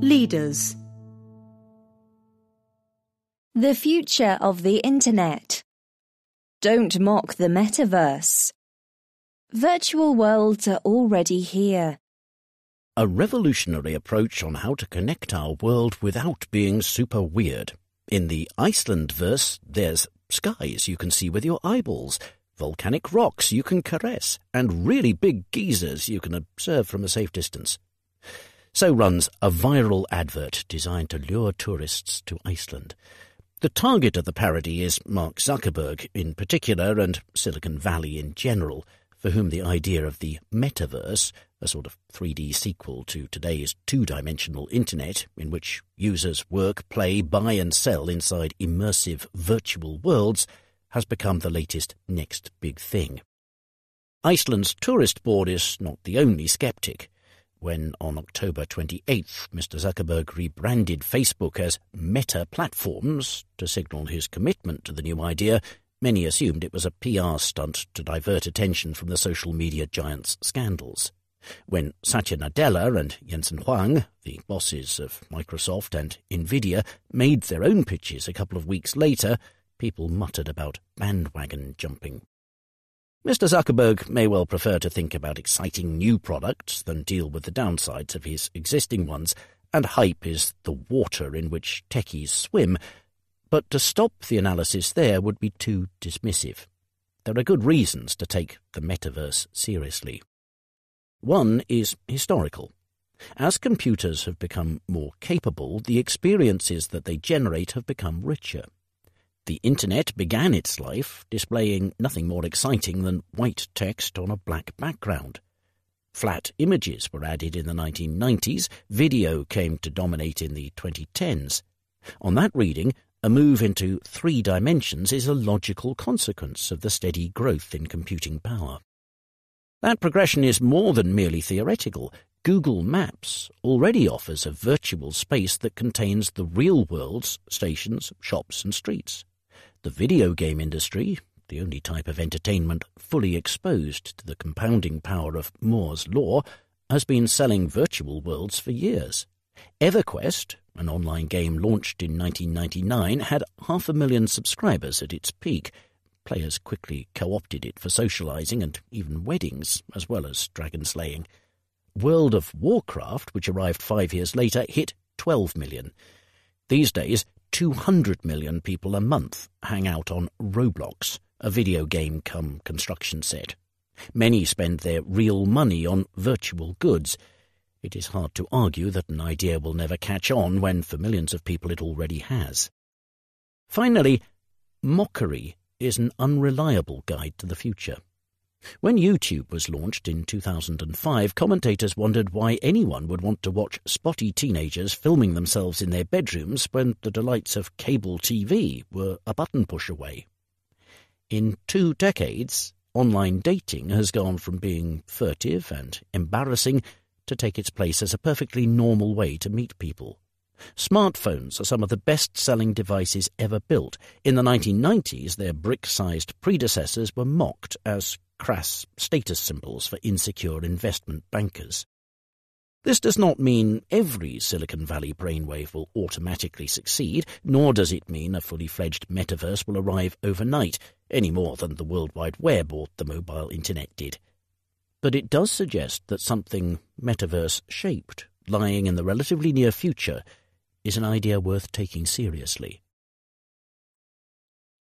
Leaders The future of the Internet. Don't mock the metaverse. Virtual worlds are already here. A revolutionary approach on how to connect our world without being super weird. In the Iceland verse, there's skies you can see with your eyeballs, volcanic rocks you can caress, and really big geysers you can observe from a safe distance. So runs a viral advert designed to lure tourists to Iceland. The target of the parody is Mark Zuckerberg in particular and Silicon Valley in general, for whom the idea of the metaverse, a sort of 3D sequel to today's two-dimensional internet in which users work, play, buy and sell inside immersive virtual worlds, has become the latest next big thing. Iceland's tourist board is not the only skeptic. When on October 28th, Mr. Zuckerberg rebranded Facebook as Meta Platforms to signal his commitment to the new idea, many assumed it was a PR stunt to divert attention from the social media giant's scandals. When Satya Nadella and Jensen Huang, the bosses of Microsoft and Nvidia, made their own pitches a couple of weeks later, people muttered about bandwagon jumping. Mr. Zuckerberg may well prefer to think about exciting new products than deal with the downsides of his existing ones, and hype is the water in which techies swim, but to stop the analysis there would be too dismissive. There are good reasons to take the metaverse seriously. One is historical. As computers have become more capable, the experiences that they generate have become richer. The Internet began its life displaying nothing more exciting than white text on a black background. Flat images were added in the 1990s, video came to dominate in the 2010s. On that reading, a move into three dimensions is a logical consequence of the steady growth in computing power. That progression is more than merely theoretical. Google Maps already offers a virtual space that contains the real world's stations, shops, and streets. The video game industry, the only type of entertainment fully exposed to the compounding power of Moore's law, has been selling virtual worlds for years. EverQuest, an online game launched in 1999, had half a million subscribers at its peak. Players quickly co-opted it for socializing and even weddings, as well as dragon slaying. World of Warcraft, which arrived five years later, hit 12 million. These days, 200 million people a month hang out on Roblox, a video game come construction set. Many spend their real money on virtual goods. It is hard to argue that an idea will never catch on when for millions of people it already has. Finally, mockery is an unreliable guide to the future. When YouTube was launched in 2005, commentators wondered why anyone would want to watch spotty teenagers filming themselves in their bedrooms when the delights of cable TV were a button push away. In two decades, online dating has gone from being furtive and embarrassing to take its place as a perfectly normal way to meet people. Smartphones are some of the best-selling devices ever built. In the 1990s, their brick-sized predecessors were mocked as crass status symbols for insecure investment bankers. This does not mean every Silicon Valley brainwave will automatically succeed, nor does it mean a fully fledged metaverse will arrive overnight, any more than the World Wide Web or the mobile internet did. But it does suggest that something metaverse shaped, lying in the relatively near future, is an idea worth taking seriously.